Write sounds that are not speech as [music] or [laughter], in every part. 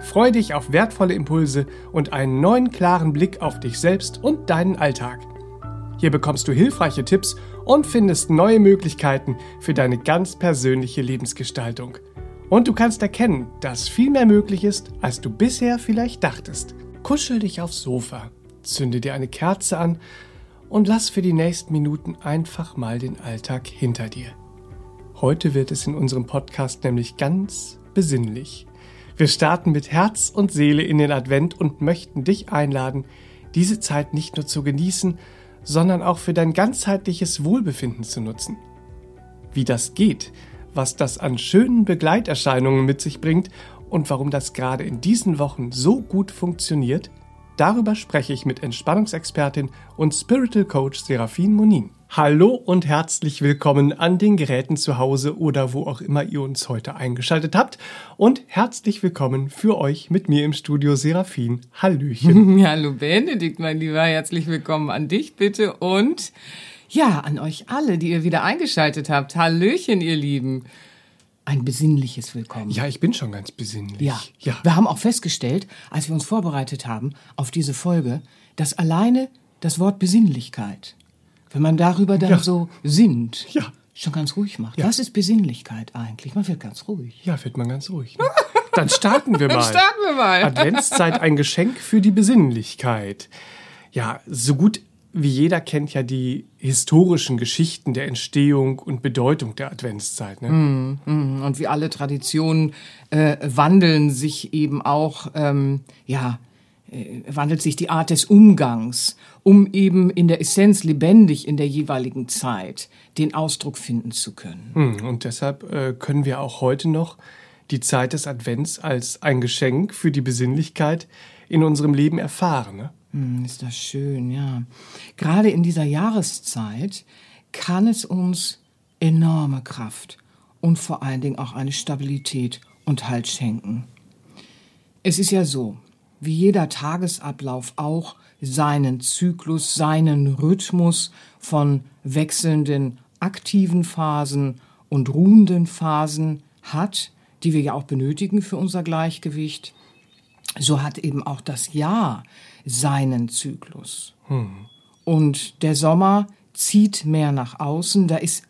Freu dich auf wertvolle Impulse und einen neuen klaren Blick auf dich selbst und deinen Alltag. Hier bekommst du hilfreiche Tipps und findest neue Möglichkeiten für deine ganz persönliche Lebensgestaltung. Und du kannst erkennen, dass viel mehr möglich ist, als du bisher vielleicht dachtest. Kuschel dich aufs Sofa, zünde dir eine Kerze an und lass für die nächsten Minuten einfach mal den Alltag hinter dir. Heute wird es in unserem Podcast nämlich ganz besinnlich. Wir starten mit Herz und Seele in den Advent und möchten dich einladen, diese Zeit nicht nur zu genießen, sondern auch für dein ganzheitliches Wohlbefinden zu nutzen. Wie das geht, was das an schönen Begleiterscheinungen mit sich bringt und warum das gerade in diesen Wochen so gut funktioniert, darüber spreche ich mit Entspannungsexpertin und Spiritual Coach Serafin Monin. Hallo und herzlich willkommen an den Geräten zu Hause oder wo auch immer ihr uns heute eingeschaltet habt. Und herzlich willkommen für euch mit mir im Studio Serafin. Hallöchen. [laughs] Hallo Benedikt, mein Lieber. Herzlich willkommen an dich bitte und ja, an euch alle, die ihr wieder eingeschaltet habt. Hallöchen, ihr Lieben. Ein besinnliches Willkommen. Ja, ich bin schon ganz besinnlich. Ja. ja. Wir haben auch festgestellt, als wir uns vorbereitet haben auf diese Folge, dass alleine das Wort Besinnlichkeit wenn man darüber dann ja. so sinnt, ja. schon ganz ruhig macht. Ja. Was ist Besinnlichkeit eigentlich? Man wird ganz ruhig. Ja, wird man ganz ruhig. Ne? [laughs] Dann starten wir mal. Dann starten wir mal. Adventszeit, ein Geschenk für die Besinnlichkeit. Ja, so gut wie jeder kennt ja die historischen Geschichten der Entstehung und Bedeutung der Adventszeit. Ne? Mm, mm. Und wie alle Traditionen äh, wandeln sich eben auch, ähm, ja, wandelt sich die Art des Umgangs, um eben in der Essenz lebendig in der jeweiligen Zeit den Ausdruck finden zu können. Hm, und deshalb äh, können wir auch heute noch die Zeit des Advents als ein Geschenk für die Besinnlichkeit in unserem Leben erfahren. Ne? Hm, ist das schön, ja. Gerade in dieser Jahreszeit kann es uns enorme Kraft und vor allen Dingen auch eine Stabilität und Halt schenken. Es ist ja so, wie jeder Tagesablauf auch seinen Zyklus, seinen Rhythmus von wechselnden aktiven Phasen und ruhenden Phasen hat, die wir ja auch benötigen für unser Gleichgewicht, so hat eben auch das Jahr seinen Zyklus. Hm. Und der Sommer zieht mehr nach außen, da ist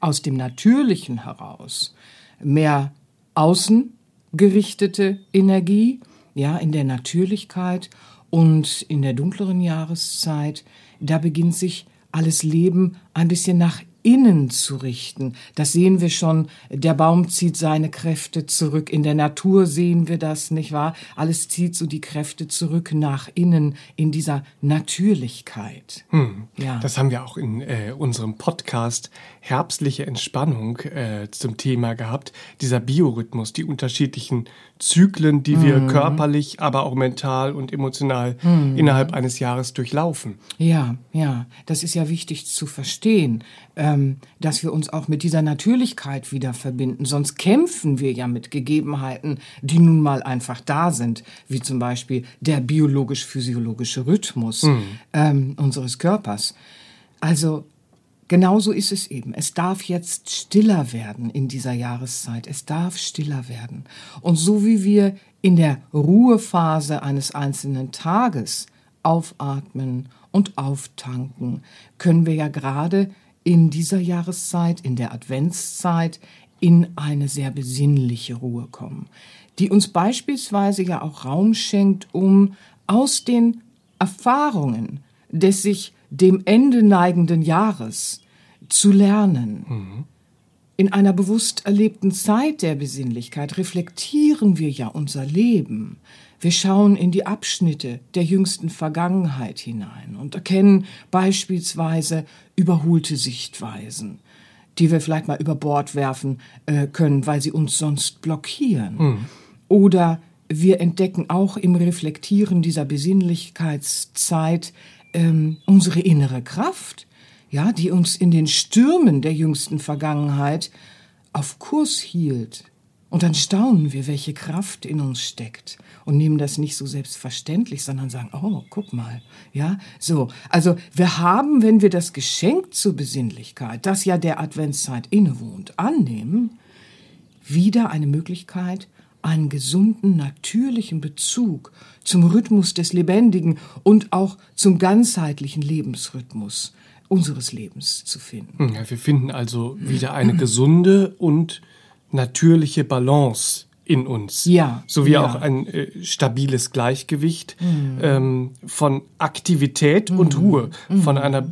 aus dem Natürlichen heraus mehr außengerichtete Energie ja, in der Natürlichkeit und in der dunkleren Jahreszeit, da beginnt sich alles Leben ein bisschen nach innen zu richten. Das sehen wir schon. Der Baum zieht seine Kräfte zurück. In der Natur sehen wir das, nicht wahr? Alles zieht so die Kräfte zurück nach innen in dieser Natürlichkeit. Hm. Ja. Das haben wir auch in äh, unserem Podcast Herbstliche Entspannung äh, zum Thema gehabt. Dieser Biorhythmus, die unterschiedlichen Zyklen, die wir mhm. körperlich, aber auch mental und emotional mhm. innerhalb eines Jahres durchlaufen. Ja, ja, das ist ja wichtig zu verstehen, ähm, dass wir uns auch mit dieser Natürlichkeit wieder verbinden. Sonst kämpfen wir ja mit Gegebenheiten, die nun mal einfach da sind, wie zum Beispiel der biologisch-physiologische Rhythmus mhm. ähm, unseres Körpers. Also Genauso ist es eben. Es darf jetzt stiller werden in dieser Jahreszeit. Es darf stiller werden. Und so wie wir in der Ruhephase eines einzelnen Tages aufatmen und auftanken, können wir ja gerade in dieser Jahreszeit, in der Adventszeit, in eine sehr besinnliche Ruhe kommen, die uns beispielsweise ja auch Raum schenkt, um aus den Erfahrungen des sich dem Ende neigenden Jahres zu lernen. Mhm. In einer bewusst erlebten Zeit der Besinnlichkeit reflektieren wir ja unser Leben. Wir schauen in die Abschnitte der jüngsten Vergangenheit hinein und erkennen beispielsweise überholte Sichtweisen, die wir vielleicht mal über Bord werfen äh, können, weil sie uns sonst blockieren. Mhm. Oder wir entdecken auch im Reflektieren dieser Besinnlichkeitszeit ähm, unsere innere Kraft, ja, die uns in den Stürmen der jüngsten Vergangenheit auf Kurs hielt. Und dann staunen wir, welche Kraft in uns steckt und nehmen das nicht so selbstverständlich, sondern sagen, oh, guck mal, ja, so. Also wir haben, wenn wir das Geschenk zur Besinnlichkeit, das ja der Adventszeit innewohnt, annehmen, wieder eine Möglichkeit, einen gesunden, natürlichen Bezug zum Rhythmus des Lebendigen und auch zum ganzheitlichen Lebensrhythmus unseres Lebens zu finden. Hm, ja, wir finden also wieder eine gesunde und natürliche Balance in uns. Ja. Sowie ja. auch ein äh, stabiles Gleichgewicht mhm. ähm, von Aktivität mhm. und Ruhe, mhm. von einer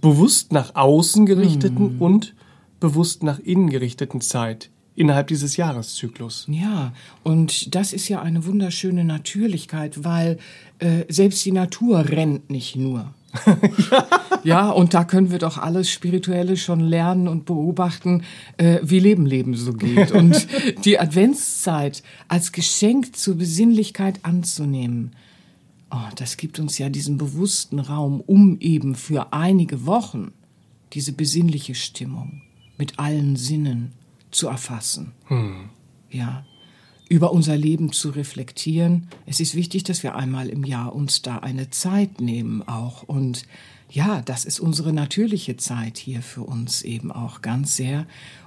bewusst nach außen gerichteten und bewusst nach innen gerichteten Zeit innerhalb dieses Jahreszyklus. Ja, und das ist ja eine wunderschöne Natürlichkeit, weil äh, selbst die Natur rennt nicht nur. Ja. [laughs] ja, und da können wir doch alles Spirituelle schon lernen und beobachten, äh, wie Leben Leben so geht. Und [laughs] die Adventszeit als Geschenk zur Besinnlichkeit anzunehmen, oh, das gibt uns ja diesen bewussten Raum, um eben für einige Wochen diese besinnliche Stimmung mit allen Sinnen zu erfassen. Hm. Ja, über unser Leben zu reflektieren. Es ist wichtig, dass wir einmal im Jahr uns da eine Zeit nehmen auch. Und ja, das ist unsere natürliche Zeit hier für uns eben auch ganz sehr.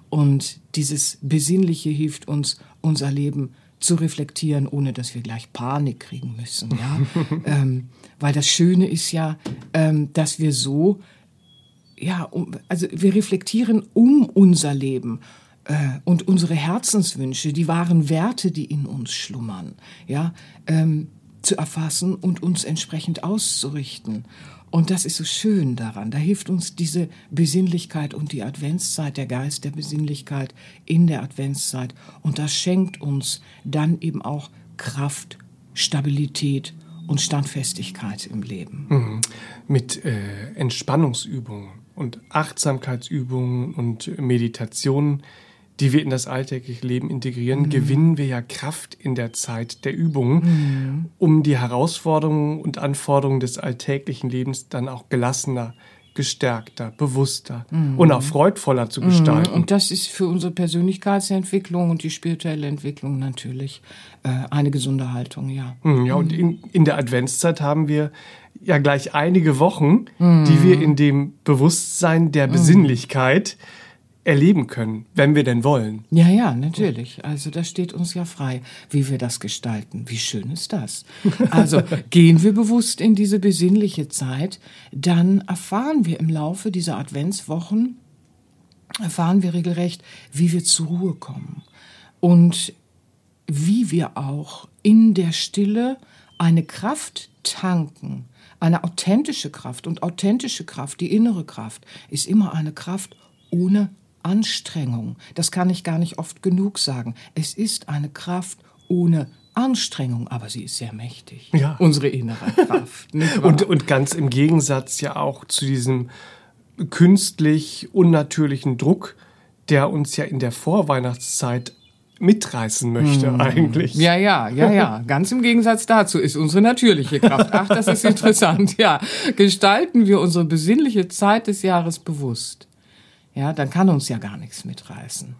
Und dieses Besinnliche hilft uns, unser Leben zu reflektieren, ohne dass wir gleich Panik kriegen müssen. Ja? [laughs] ähm, weil das Schöne ist ja, ähm, dass wir so, ja, um, also wir reflektieren um unser Leben und unsere Herzenswünsche, die wahren Werte, die in uns schlummern, ja, ähm, zu erfassen und uns entsprechend auszurichten. Und das ist so schön daran. Da hilft uns diese Besinnlichkeit und die Adventszeit, der Geist der Besinnlichkeit in der Adventszeit. Und das schenkt uns dann eben auch Kraft, Stabilität und Standfestigkeit im Leben. Mhm. Mit äh, Entspannungsübungen und Achtsamkeitsübungen und Meditationen die wir in das alltägliche Leben integrieren, mhm. gewinnen wir ja Kraft in der Zeit der Übung, mhm. um die Herausforderungen und Anforderungen des alltäglichen Lebens dann auch gelassener, gestärkter, bewusster mhm. und auch freudvoller zu gestalten. Mhm. Und das ist für unsere Persönlichkeitsentwicklung und die spirituelle Entwicklung natürlich äh, eine gesunde Haltung, ja. Mhm, ja, und in, in der Adventszeit haben wir ja gleich einige Wochen, die wir in dem Bewusstsein der Besinnlichkeit erleben können, wenn wir denn wollen. Ja, ja, natürlich. Also das steht uns ja frei, wie wir das gestalten. Wie schön ist das? Also [laughs] gehen wir bewusst in diese besinnliche Zeit, dann erfahren wir im Laufe dieser Adventswochen, erfahren wir regelrecht, wie wir zur Ruhe kommen und wie wir auch in der Stille eine Kraft tanken, eine authentische Kraft. Und authentische Kraft, die innere Kraft, ist immer eine Kraft ohne Anstrengung. Das kann ich gar nicht oft genug sagen. Es ist eine Kraft ohne Anstrengung, aber sie ist sehr mächtig. Ja. Unsere innere Kraft. [laughs] und, und ganz im Gegensatz ja auch zu diesem künstlich unnatürlichen Druck, der uns ja in der Vorweihnachtszeit mitreißen möchte hm. eigentlich. Ja, ja, ja, ja. [laughs] Ganz im Gegensatz dazu ist unsere natürliche Kraft. Ach, das ist interessant. Ja, gestalten wir unsere besinnliche Zeit des Jahres bewusst ja, dann kann uns ja gar nichts mitreißen.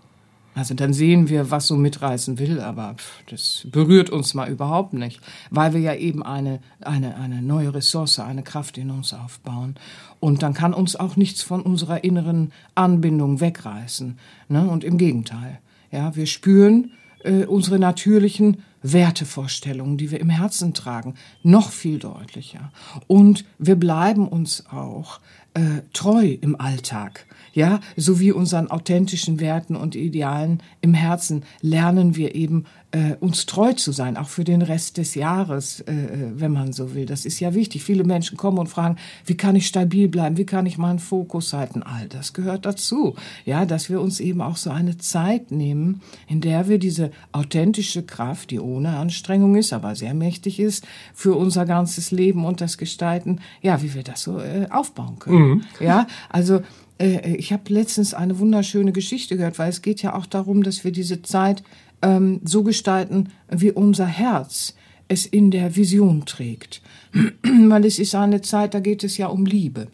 Also dann sehen wir, was so mitreißen will, aber das berührt uns mal überhaupt nicht, weil wir ja eben eine, eine, eine neue Ressource, eine Kraft in uns aufbauen. Und dann kann uns auch nichts von unserer inneren Anbindung wegreißen. Ne? Und im Gegenteil. Ja, wir spüren äh, unsere natürlichen Wertevorstellungen, die wir im Herzen tragen, noch viel deutlicher. Und wir bleiben uns auch äh, treu im Alltag ja, sowie unseren authentischen Werten und Idealen im Herzen lernen wir eben äh, uns treu zu sein, auch für den Rest des Jahres, äh, äh, wenn man so will. Das ist ja wichtig. Viele Menschen kommen und fragen, wie kann ich stabil bleiben, wie kann ich meinen Fokus halten? All das gehört dazu, ja, dass wir uns eben auch so eine Zeit nehmen, in der wir diese authentische Kraft, die ohne Anstrengung ist, aber sehr mächtig ist, für unser ganzes Leben und das Gestalten, ja, wie wir das so äh, aufbauen können. Mhm. Ja, also äh, ich habe letztens eine wunderschöne Geschichte gehört, weil es geht ja auch darum, dass wir diese Zeit ähm, so gestalten, wie unser Herz es in der Vision trägt. [clears throat] Weil es ist eine Zeit, da geht es ja um Liebe.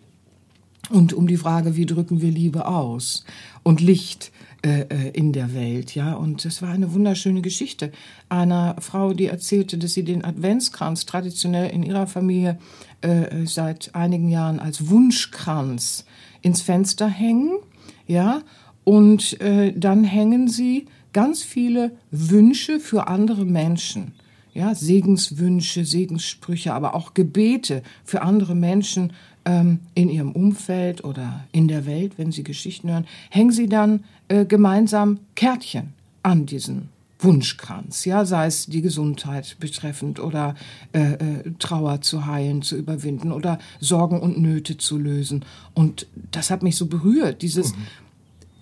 Und um die Frage, wie drücken wir Liebe aus? Und Licht äh, äh, in der Welt, ja. Und es war eine wunderschöne Geschichte einer Frau, die erzählte, dass sie den Adventskranz traditionell in ihrer Familie äh, seit einigen Jahren als Wunschkranz ins Fenster hängen, ja. Und äh, dann hängen sie ganz viele Wünsche für andere Menschen ja, Segenswünsche, Segenssprüche, aber auch Gebete für andere Menschen ähm, in ihrem Umfeld oder in der Welt, wenn sie Geschichten hören, hängen sie dann äh, gemeinsam Kärtchen an diesen Wunschkranz, ja, sei es die Gesundheit betreffend oder äh, äh, Trauer zu heilen, zu überwinden oder Sorgen und Nöte zu lösen. Und das hat mich so berührt, dieses, mhm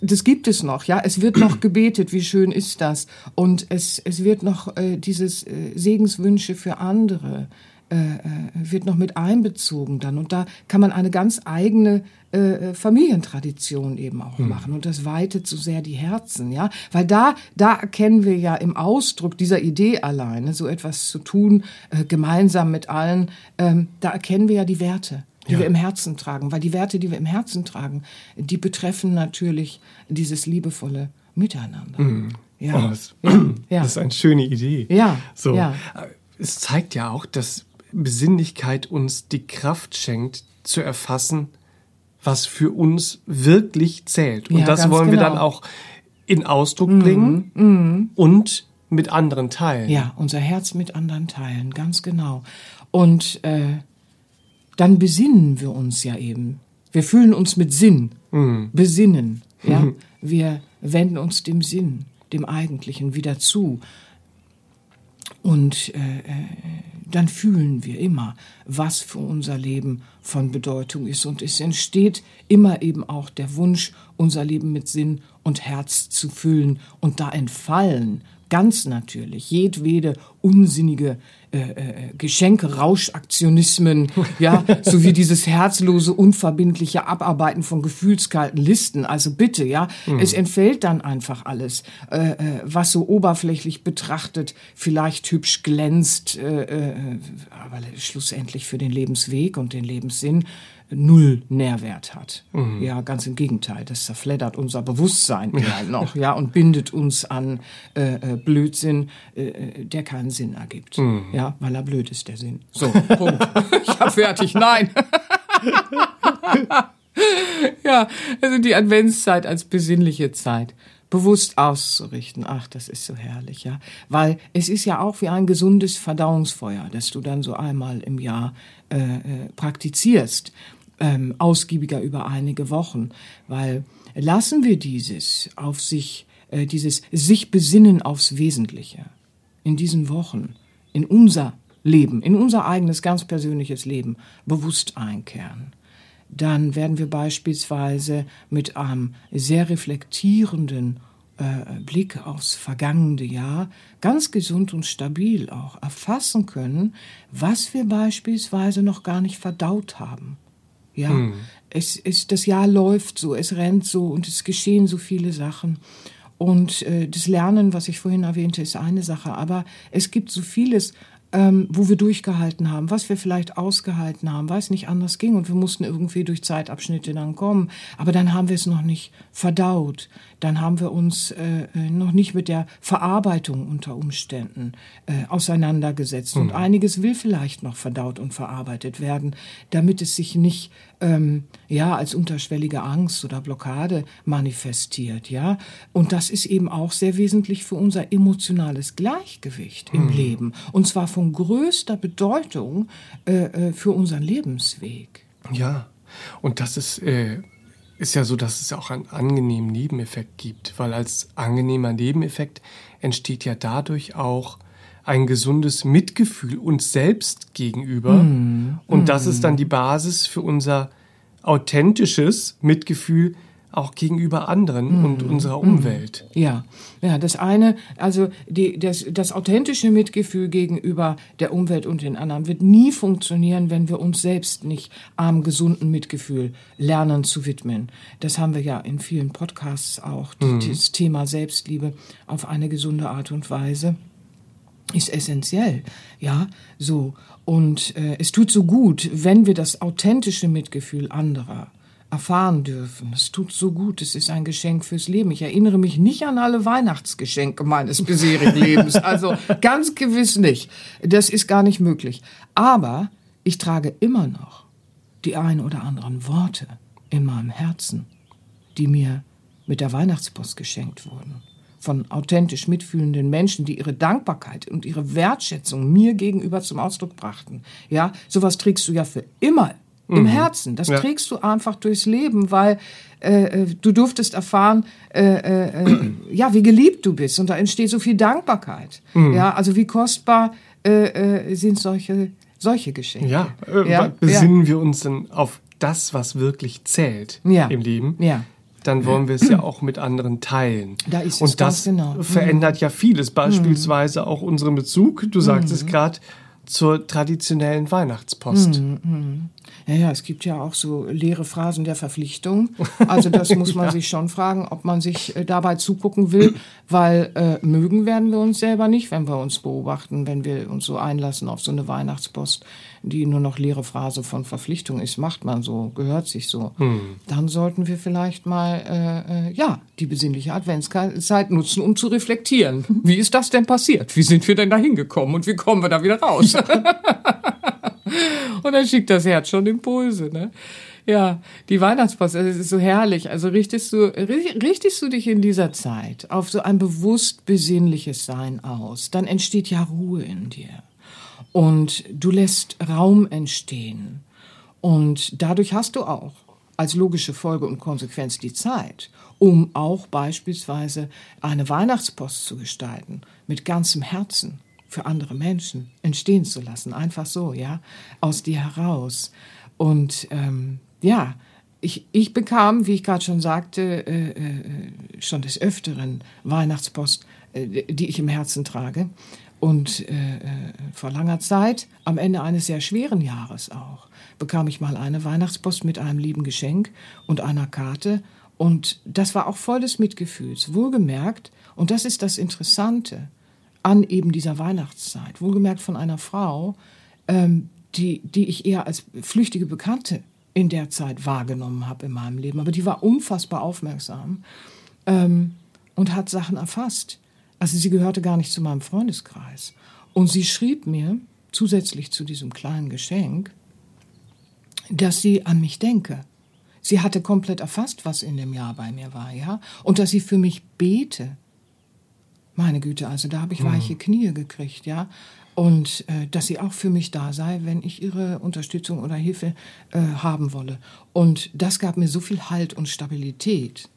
das gibt es noch, ja. Es wird noch gebetet, wie schön ist das. Und es, es wird noch äh, dieses äh, Segenswünsche für andere wird noch mit einbezogen dann. Und da kann man eine ganz eigene äh, Familientradition eben auch hm. machen. Und das weitet so sehr die Herzen, ja. Weil da, da erkennen wir ja im Ausdruck dieser Idee alleine, so etwas zu tun, äh, gemeinsam mit allen, ähm, da erkennen wir ja die Werte die ja. wir im Herzen tragen. Weil die Werte, die wir im Herzen tragen, die betreffen natürlich dieses liebevolle Miteinander. Mhm. Ja. Oh, das, ja. [clears throat] das, ist eine schöne Idee. Ja. So. ja. Es zeigt ja auch, dass Besinnlichkeit uns die Kraft schenkt, zu erfassen, was für uns wirklich zählt. Und ja, das wollen genau. wir dann auch in Ausdruck mhm. bringen mhm. und mit anderen teilen. Ja, unser Herz mit anderen teilen, ganz genau. Und äh, dann besinnen wir uns ja eben. Wir fühlen uns mit Sinn, mhm. besinnen. [laughs] Ja? Wir wenden uns dem Sinn, dem Eigentlichen wieder zu. Und äh, äh, dann fühlen wir immer, was für unser Leben von Bedeutung ist. Und es entsteht immer eben auch der Wunsch, unser Leben mit Sinn und Herz zu füllen. Und da entfallen ganz natürlich jedwede unsinnige äh, äh, Geschenke, Rauschaktionismen, [laughs] ja, sowie dieses herzlose, unverbindliche Abarbeiten von gefühlskalten Listen. Also bitte, ja, mhm. es entfällt dann einfach alles, äh, äh, was so oberflächlich betrachtet vielleicht hübsch glänzt, aber schlussendlich für den Lebensweg und den Lebenssinn null Nährwert hat. Mhm. Ja, ganz im Gegenteil, das zerfleddert unser Bewusstsein ja. noch, [laughs] ja, und bindet uns an äh, äh, Blödsinn, äh, äh, der keinen Sinn ergibt. Mhm. Ja, weil er blöd ist, der Sinn. So, Punkt. [laughs] ich hab fertig, nein. [laughs] ja, also die Adventszeit als besinnliche Zeit bewusst auszurichten. Ach, das ist so herrlich, ja. Weil es ist ja auch wie ein gesundes Verdauungsfeuer, das du dann so einmal im Jahr äh, äh, praktizierst ähm, ausgiebiger über einige Wochen, weil lassen wir dieses auf sich, äh, dieses sich besinnen aufs Wesentliche in diesen Wochen, in unser Leben, in unser eigenes ganz persönliches Leben bewusst einkehren, dann werden wir beispielsweise mit einem sehr reflektierenden äh, Blick aufs vergangene Jahr ganz gesund und stabil auch erfassen können, was wir beispielsweise noch gar nicht verdaut haben. Ja, hm. es, es, das Jahr läuft so, es rennt so und es geschehen so viele Sachen. Und äh, das Lernen, was ich vorhin erwähnte, ist eine Sache. Aber es gibt so vieles, ähm, wo wir durchgehalten haben, was wir vielleicht ausgehalten haben, weil es nicht anders ging und wir mussten irgendwie durch Zeitabschnitte dann kommen. Aber dann haben wir es noch nicht verdaut. Dann haben wir uns äh, äh noch nicht mit der Verarbeitung unter Umständen äh, auseinandergesetzt. Mhm. Und einiges will vielleicht noch verdaut und verarbeitet werden, damit es sich nicht ähm, ja als unterschwellige Angst oder Blockade manifestiert. Ja, und das ist eben auch sehr wesentlich für unser emotionales Gleichgewicht im mhm. Leben. Und zwar von größter Bedeutung äh, äh, für unseren Lebensweg. Ja, und das ist, äh, ist ja so, dass es auch einen angenehmen Nebeneffekt gibt, weil als angenehmer Nebeneffekt entsteht ja dadurch auch ein gesundes Mitgefühl uns selbst gegenüber. Mm, und das ist dann die Basis für unser authentisches Mitgefühl auch gegenüber anderen mhm. und unserer Umwelt. Ja, ja, das eine, also die, das, das authentische Mitgefühl gegenüber der Umwelt und den anderen wird nie funktionieren, wenn wir uns selbst nicht am gesunden Mitgefühl lernen zu widmen. Das haben wir ja in vielen Podcasts auch, mhm. das Thema Selbstliebe auf eine gesunde Art und Weise ist essentiell, ja, so. Und äh, es tut so gut, wenn wir das authentische Mitgefühl anderer erfahren dürfen. Es tut so gut, es ist ein Geschenk fürs Leben. Ich erinnere mich nicht an alle Weihnachtsgeschenke meines bisherigen Lebens. Also ganz gewiss nicht. Das ist gar nicht möglich. Aber ich trage immer noch die ein oder anderen Worte in meinem Herzen, die mir mit der Weihnachtspost geschenkt wurden von authentisch mitfühlenden Menschen, die ihre Dankbarkeit und ihre Wertschätzung mir gegenüber zum Ausdruck brachten. Ja, sowas trägst du ja für immer im mhm. Herzen. Das ja. trägst du einfach durchs Leben, weil äh, äh du durftest erfahren, äh, äh, äh, ja, wie geliebt du bist und da entsteht so viel Dankbarkeit. Mhm. Ja, also wie kostbar äh, sind solche solche Geschenke. Ja, ja? besinnen ja. wir uns dann auf das, was wirklich zählt im Leben. Ja dann wollen wir es ja auch mit anderen teilen. Da ist es Und das genau. verändert ja vieles, beispielsweise auch unseren Bezug, du sagst es gerade, zur traditionellen Weihnachtspost. Mhm. Ja, ja, es gibt ja auch so leere Phrasen der Verpflichtung. Also das [laughs] muss man ja. sich schon fragen, ob man sich äh, dabei zugucken will, weil äh, mögen werden wir uns selber nicht, wenn wir uns beobachten, wenn wir uns so einlassen auf so eine Weihnachtspost, die nur noch leere Phrase von Verpflichtung ist. Macht man so, gehört sich so. Hm. Dann sollten wir vielleicht mal, äh, äh, ja, die besinnliche Adventszeit nutzen, um zu reflektieren. [laughs] Wie ist das denn passiert? Wie sind wir denn da hingekommen und wie kommen wir da wieder raus? [laughs] Und dann schickt das Herz schon Impulse, ne? Ja, die Weihnachtspost, das ist so herrlich. Also richtest du, richtest du dich in dieser Zeit auf so ein bewusst besinnliches Sein aus, dann entsteht ja Ruhe in dir. Und du lässt Raum entstehen. Und dadurch hast du auch als logische Folge und Konsequenz die Zeit, um auch beispielsweise eine Weihnachtspost zu gestalten, mit ganzem Herzen, für andere Menschen entstehen zu lassen. Einfach so, ja, aus dir heraus. Und ähm, ja, ich, ich bekam, wie ich gerade schon sagte, äh, äh, schon des Öfteren Weihnachtspost, äh, die ich im Herzen trage. Und äh, äh, vor langer Zeit, am Ende eines sehr schweren Jahres auch, bekam ich mal eine Weihnachtspost mit einem lieben Geschenk und einer Karte. Und das war auch voll des Mitgefühls. Wohlgemerkt, und das ist das Interessante, an eben dieser Weihnachtszeit. Wohlgemerkt von einer Frau, ähm, die, die ich eher als flüchtige Bekannte in der Zeit wahrgenommen habe in meinem Leben. Aber die war unfassbar aufmerksam ähm, und hat Sachen erfasst. Also sie gehörte gar nicht zu meinem Freundeskreis. Und sie schrieb mir zusätzlich zu diesem kleinen Geschenk, dass sie an mich denke. Sie hatte komplett erfasst, was in dem Jahr bei mir war, ja, und dass sie für mich bete. Meine Güte, also da habe ich weiche Knie gekriegt, ja. Und äh, dass sie auch für mich da sei, wenn ich ihre Unterstützung oder Hilfe äh, haben wolle. Und das gab mir so viel Halt und Stabilität.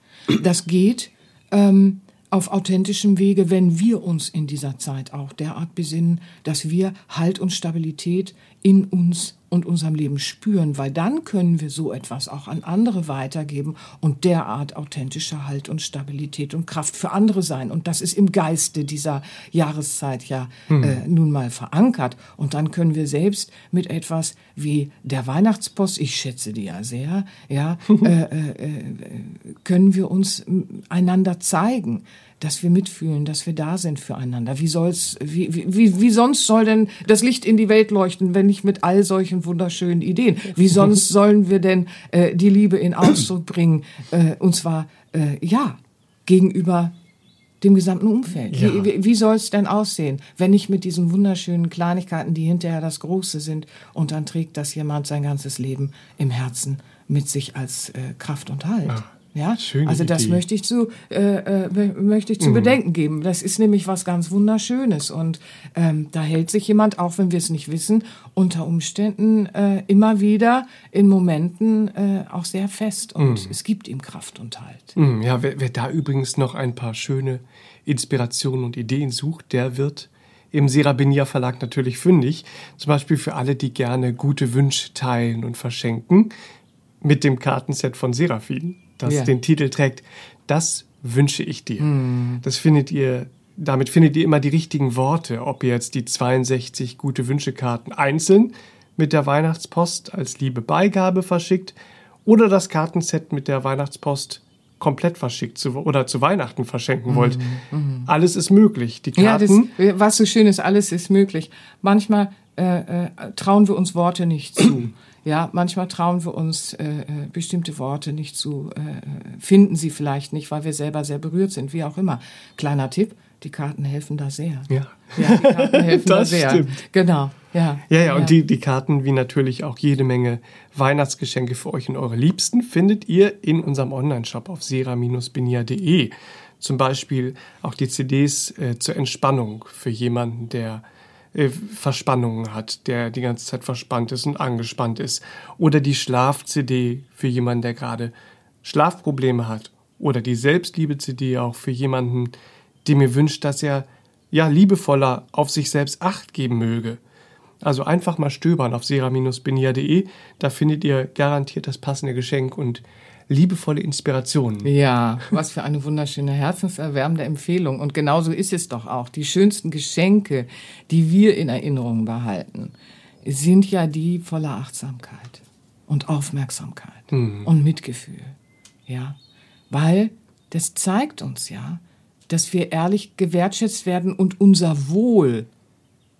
Das geht ähm, auf authentischem Wege, wenn wir uns in dieser Zeit auch derart besinnen, dass wir Halt und Stabilität in uns und unserem Leben spüren, weil dann können wir so etwas auch an andere weitergeben und derart authentischer Halt und Stabilität und Kraft für andere sein. Und das ist im Geiste dieser Jahreszeit ja mhm. äh, nun mal verankert. Und dann können wir selbst mit etwas wie der Weihnachtspost, ich schätze die ja sehr, ja, [laughs] äh, äh, äh, können wir uns einander zeigen dass wir mitfühlen, dass wir da sind füreinander. Wie soll's, wie, wie, wie sonst soll denn das Licht in die Welt leuchten, wenn nicht mit all solchen wunderschönen Ideen? Wie [laughs] sonst sollen wir denn äh, die Liebe in Ausdruck bringen? Äh, und zwar, äh, ja, gegenüber dem gesamten Umfeld. Ja. Wie, wie, soll es denn aussehen, wenn nicht mit diesen wunderschönen Kleinigkeiten, die hinterher das Große sind, und dann trägt das jemand sein ganzes Leben im Herzen mit sich als äh, Kraft und Halt. Ja. Ja, Schöne also das Idee. möchte ich zu äh, äh, möchte ich zu mhm. bedenken geben. Das ist nämlich was ganz Wunderschönes und ähm, da hält sich jemand, auch wenn wir es nicht wissen, unter Umständen äh, immer wieder in Momenten äh, auch sehr fest und mhm. es gibt ihm Kraft und Halt. Mhm, ja, wer, wer da übrigens noch ein paar schöne Inspirationen und Ideen sucht, der wird im Serabinia Verlag natürlich fündig. Zum Beispiel für alle, die gerne gute Wünsche teilen und verschenken mit dem Kartenset von Seraphin. Das Ja. den Titel trägt, das wünsche ich dir. Das findet ihr, damit findet ihr immer die richtigen Worte, ob ihr jetzt die 62 gute Wünschekarten einzeln mit der Weihnachtspost als liebe Beigabe verschickt oder das Kartenset mit der Weihnachtspost komplett verschickt zu, oder zu Weihnachten verschenken wollt. Alles ist möglich. Die Ja, das, Karten, was so schön ist, alles ist möglich. Manchmal äh, äh, trauen wir uns Worte nicht zu. [clears throat] Ja, manchmal trauen wir uns äh, äh, bestimmte Worte nicht zu, äh, äh, finden sie vielleicht nicht, weil wir selber sehr berührt sind, wie auch immer. Kleiner Tipp, die Karten helfen da sehr. ja. Ja, die Karten helfen [laughs] da Das sehr. stimmt. Genau, ja. Ja, ja, und die, die Karten, wie natürlich auch jede Menge Weihnachtsgeschenke für euch und eure Liebsten, findet ihr in unserem Online-Shop auf sera-benia.de. Zum Beispiel auch die CDs äh, zur Entspannung für jemanden, der Verspannungen hat, der die ganze Zeit verspannt ist und angespannt ist. Oder die Schlaf-CD für jemanden, der gerade Schlafprobleme hat. Oder die Selbstliebe-CD auch für jemanden, der mir wünscht, dass er ja liebevoller auf sich selbst Acht geben möge. Also einfach mal stöbern auf sera-benia.de, da findet ihr garantiert das passende Geschenk und liebevolle Inspirationen. Ja, was für eine wunderschöne, herzenserwärmende Empfehlung. Und genauso ist es doch auch. Die schönsten Geschenke, die wir in Erinnerung behalten, sind ja die voller Achtsamkeit und Aufmerksamkeit und Mitgefühl. Ja, weil das zeigt uns ja, dass wir ehrlich gewertschätzt werden und unser Wohl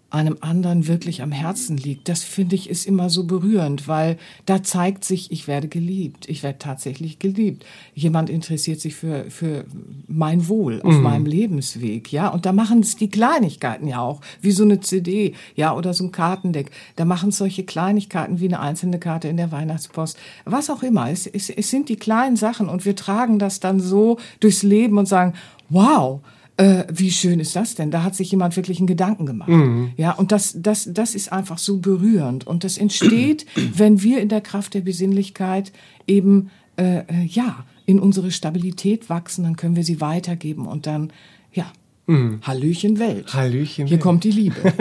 einem anderen wirklich am Herzen liegt. Das finde ich ist immer so berührend, weil da zeigt sich, ich werde geliebt. Ich werde tatsächlich geliebt. Jemand interessiert sich für, für mein Wohl auf meinem Lebensweg, ja. Und da machen es die Kleinigkeiten ja auch, wie so eine CD, ja, oder so ein Kartendeck. Da machen es solche Kleinigkeiten wie eine einzelne Karte in der Weihnachtspost. Was auch immer. Es, es, es sind die kleinen Sachen und wir tragen das dann so durchs Leben und sagen, wow, äh, wie schön ist das denn? Da hat sich jemand wirklich einen Gedanken gemacht. Ja, und das, das, das ist einfach so berührend. Und das entsteht, [clears throat] wenn wir in der Kraft der Besinnlichkeit eben, äh, äh, ja, in unsere Stabilität wachsen, dann können wir sie weitergeben und dann, ja, Hallöchen Welt. Hallöchen Hier Welt. kommt die Liebe. [laughs]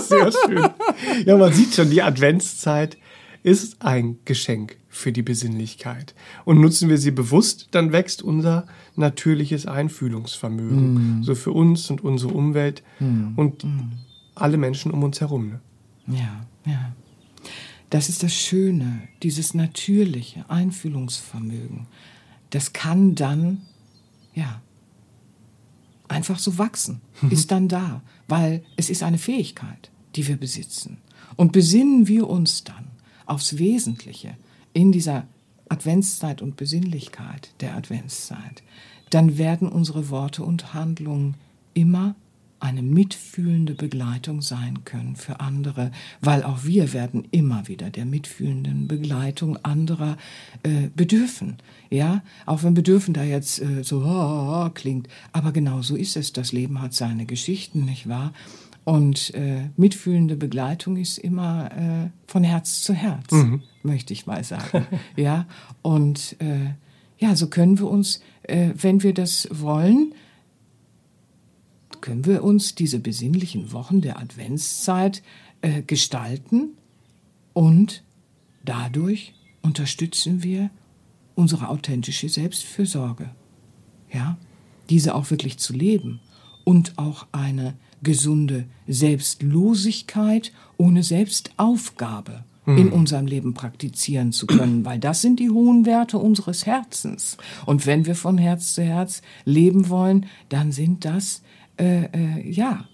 Sehr schön. Ja, man sieht schon, die Adventszeit ist ein Geschenk für die Besinnlichkeit. Und nutzen wir sie bewusst, dann wächst unser natürliches Einfühlungsvermögen. So für uns und unsere Umwelt und alle Menschen um uns herum. Ne? Ja, ja. Das ist das Schöne, dieses natürliche Einfühlungsvermögen. Das kann dann, ja, einfach so wachsen, [laughs] ist dann da, weil es ist eine Fähigkeit, die wir besitzen. Und besinnen wir uns dann aufs Wesentliche in dieser Adventszeit und Besinnlichkeit der Adventszeit, dann werden unsere Worte und Handlungen immer eine mitfühlende Begleitung sein können für andere, weil auch wir werden immer wieder der mitfühlenden Begleitung anderer äh, bedürfen. Ja, auch wenn bedürfen da jetzt äh, so oh, klingt, aber genau so ist es. Das Leben hat seine Geschichten, nicht wahr? Und äh, mitfühlende Begleitung ist immer äh, von Herz zu Herz, möchte ich mal sagen. [laughs] ja, und äh, ja, so können wir uns, äh, wenn wir das wollen, können wir uns diese besinnlichen Wochen der Adventszeit äh, gestalten und dadurch unterstützen wir unsere authentische Selbstfürsorge. Ja, diese auch wirklich zu leben und auch eine gesunde Selbstlosigkeit ohne Selbstaufgabe in unserem Leben praktizieren zu können, weil das sind die hohen Werte unseres Herzens. Und wenn wir von Herz zu Herz leben wollen, dann sind das äh, äh, ja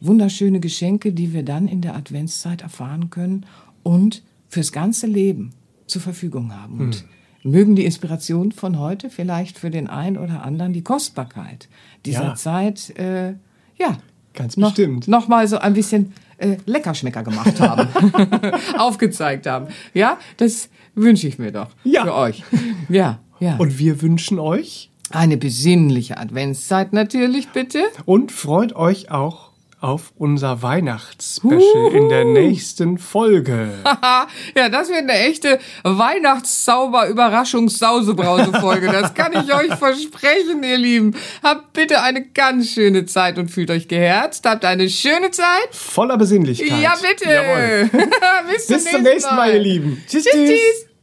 wunderschöne Geschenke, die wir dann in der Adventszeit erfahren können und fürs ganze Leben zur Verfügung haben. Und mögen die Inspiration von heute vielleicht für den einen oder anderen die Kostbarkeit dieser Ja. Zeit, äh, ja, Ganz noch, bestimmt. noch mal so ein bisschen äh, Leckerschmecker gemacht haben, [laughs] [laughs] aufgezeigt haben. Ja, das wünsche ich mir doch Ja. für euch. Ja, ja. Und wir wünschen euch eine besinnliche Adventszeit natürlich, bitte. und freut euch auch auf unser Weihnachtsspecial in der nächsten Folge. [laughs] ja, das wird eine echte Weihnachtszauber-Überraschungs-Sausebrause-Folge. Das kann ich euch [laughs] versprechen, ihr Lieben. Habt bitte eine ganz schöne Zeit und fühlt euch geherzt. Habt eine schöne Zeit. Voller Besinnlichkeit. Ja, bitte. [laughs] Bis, Bis zum nächsten Mal, ihr Lieben. Tschüss, Tschüss, tschüss. tschüss.